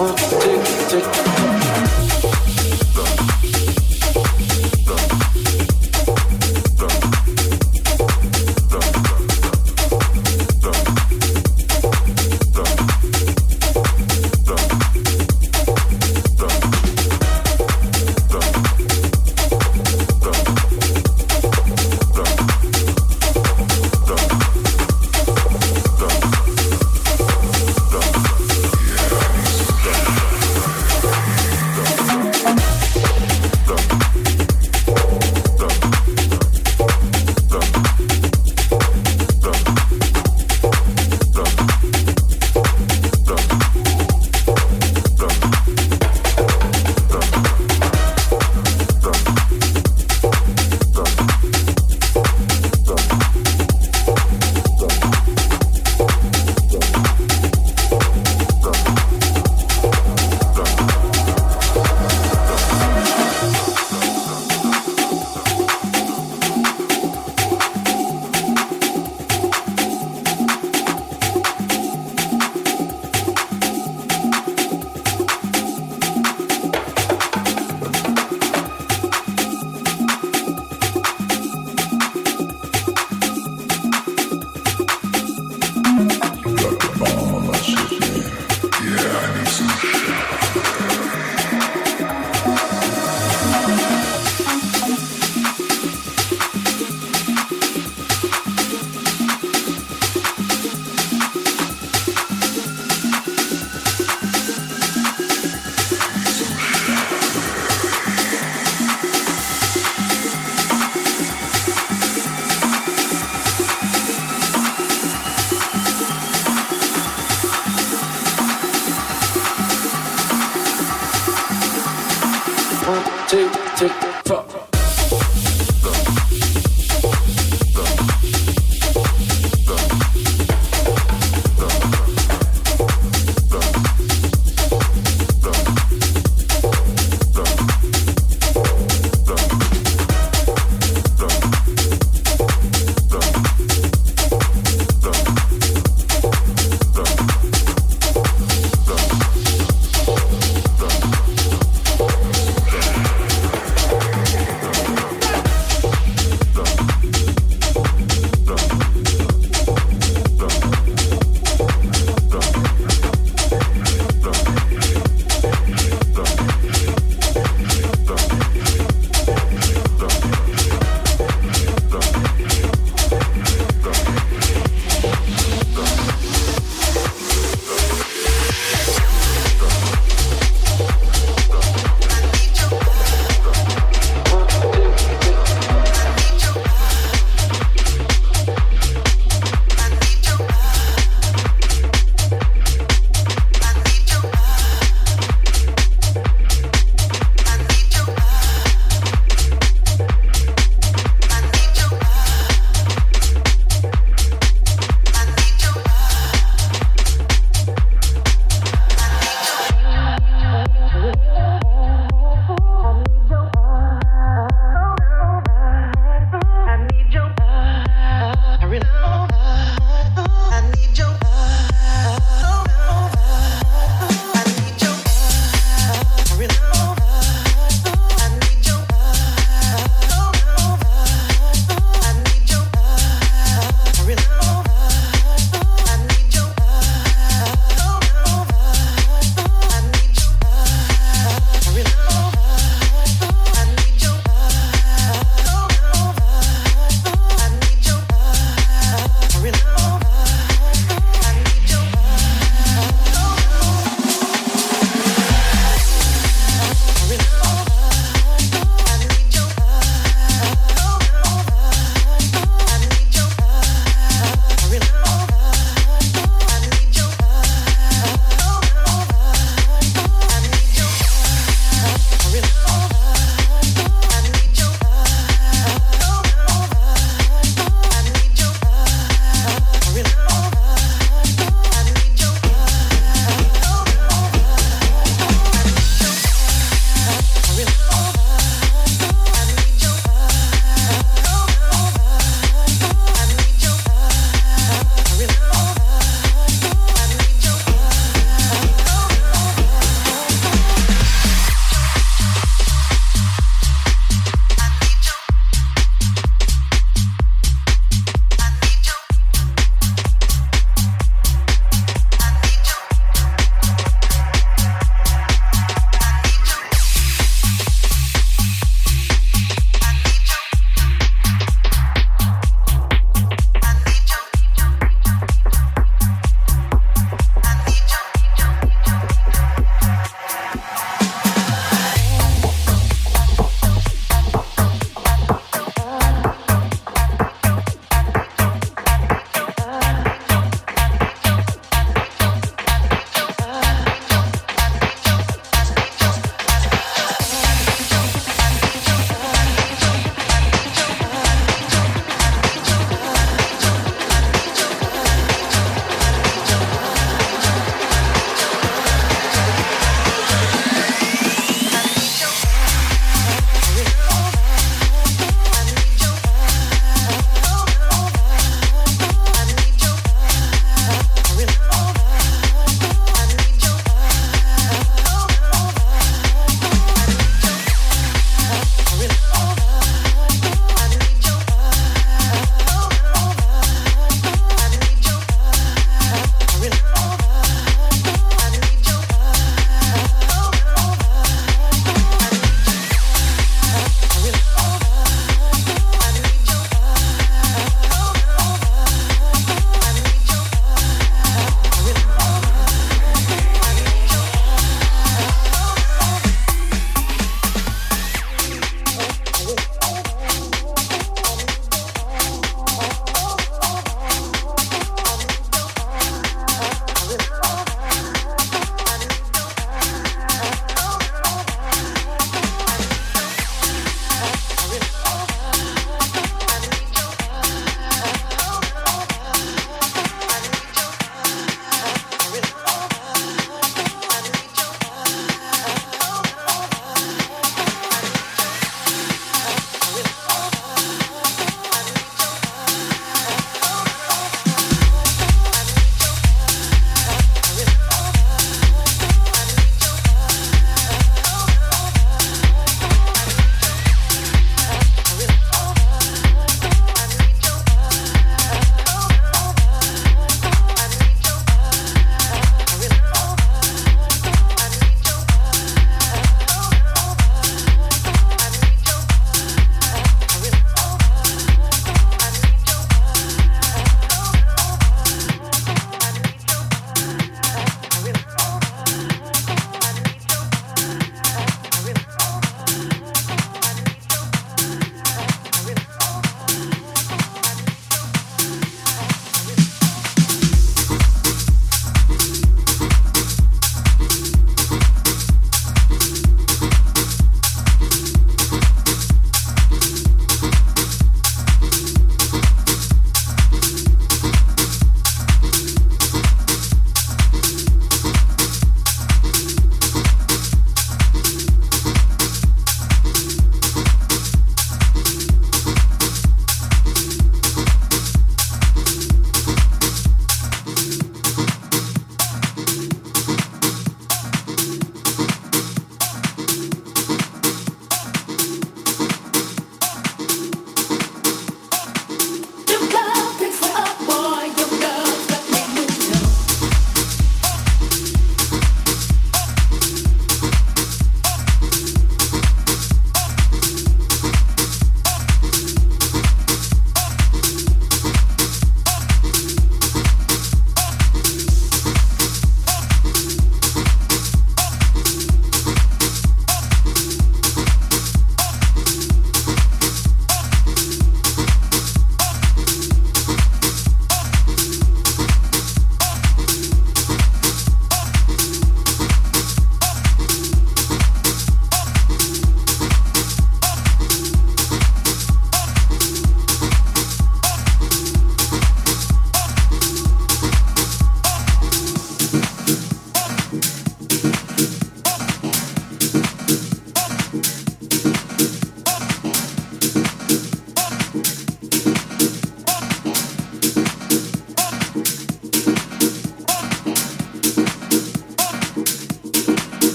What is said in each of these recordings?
addicted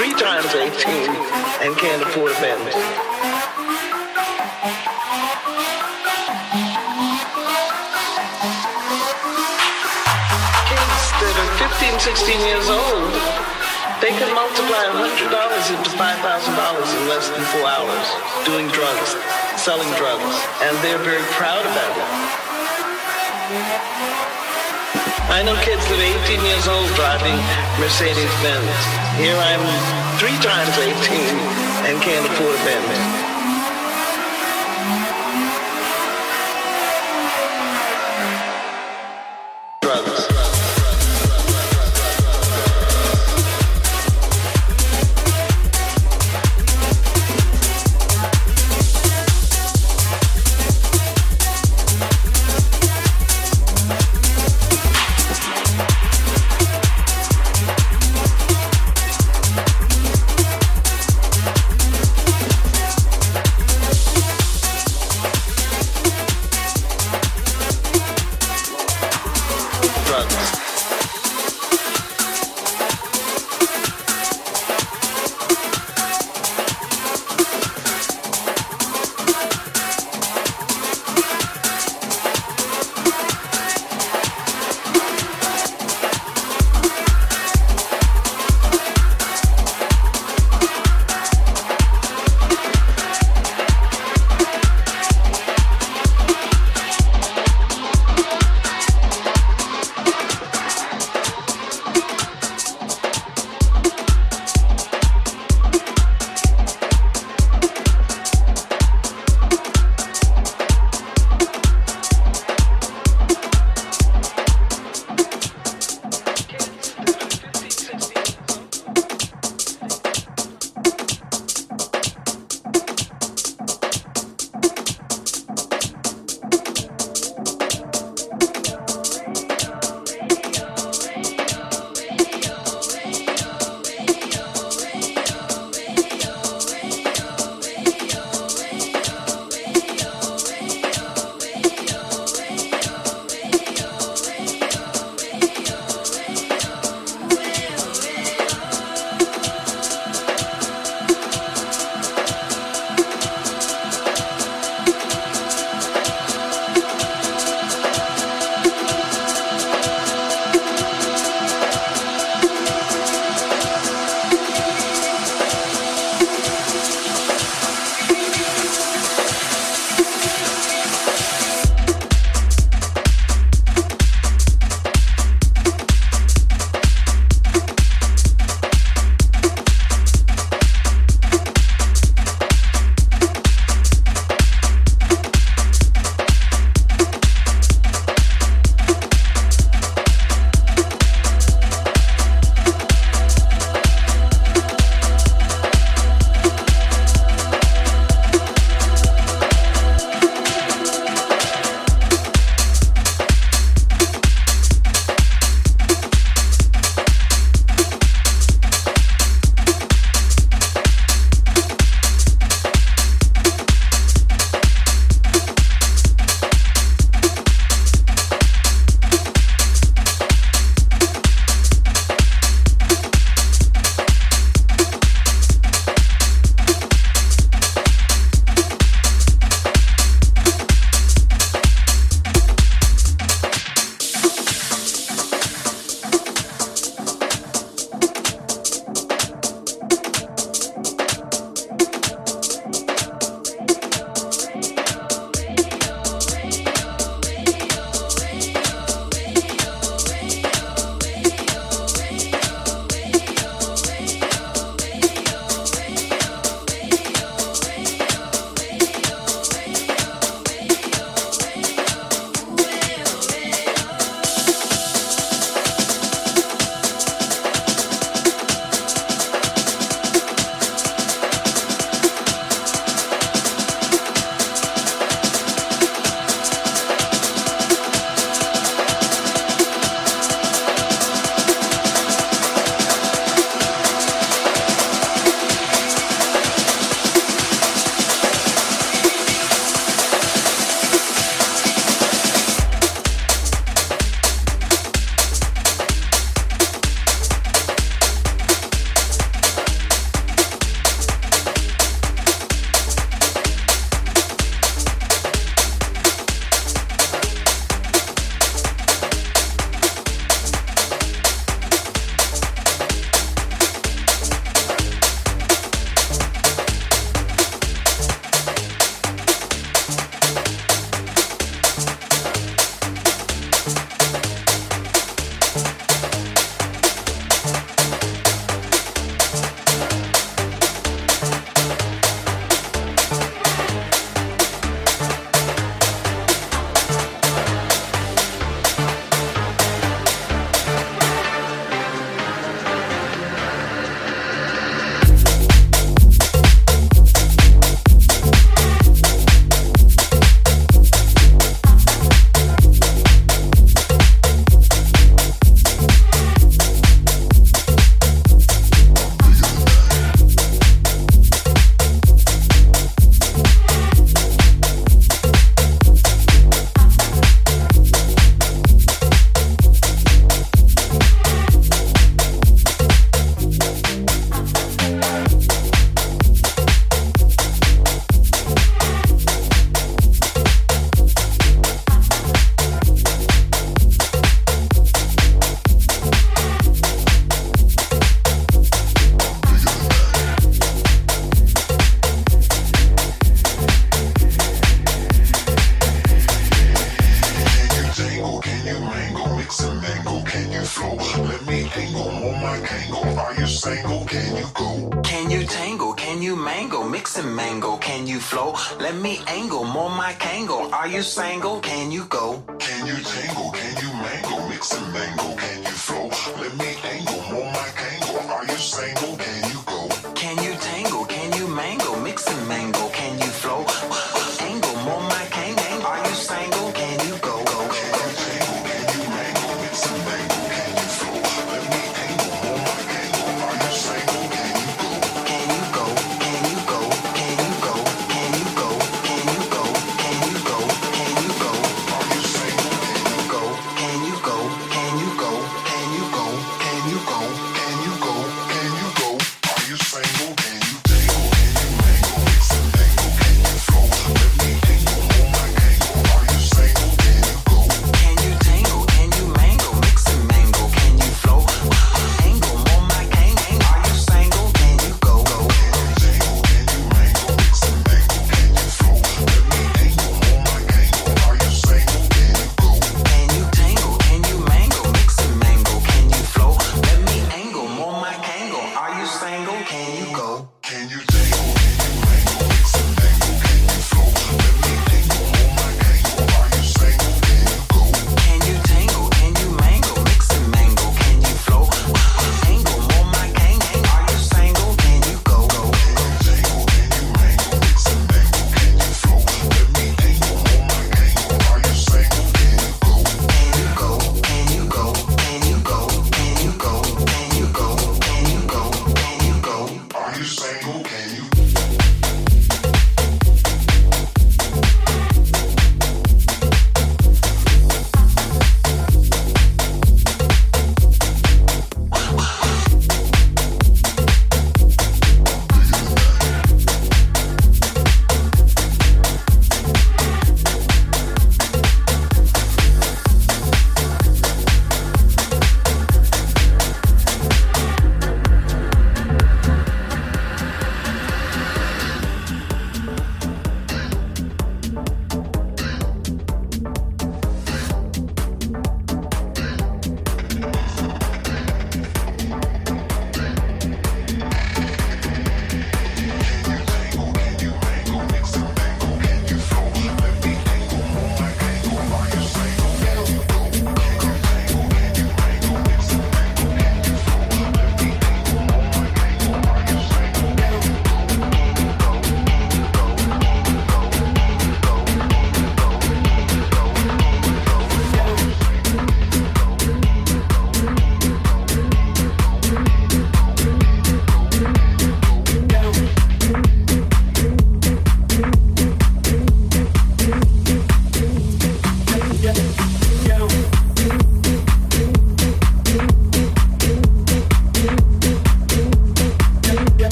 three times 18 and can't afford a family. Kids that are 15, 16 years old, they can multiply $100 into $5,000 in less than four hours doing drugs, selling drugs, and they're very proud about it. I know kids that are 18 years old driving Mercedes Benz. Here I'm three times 18 and can't afford a Benz.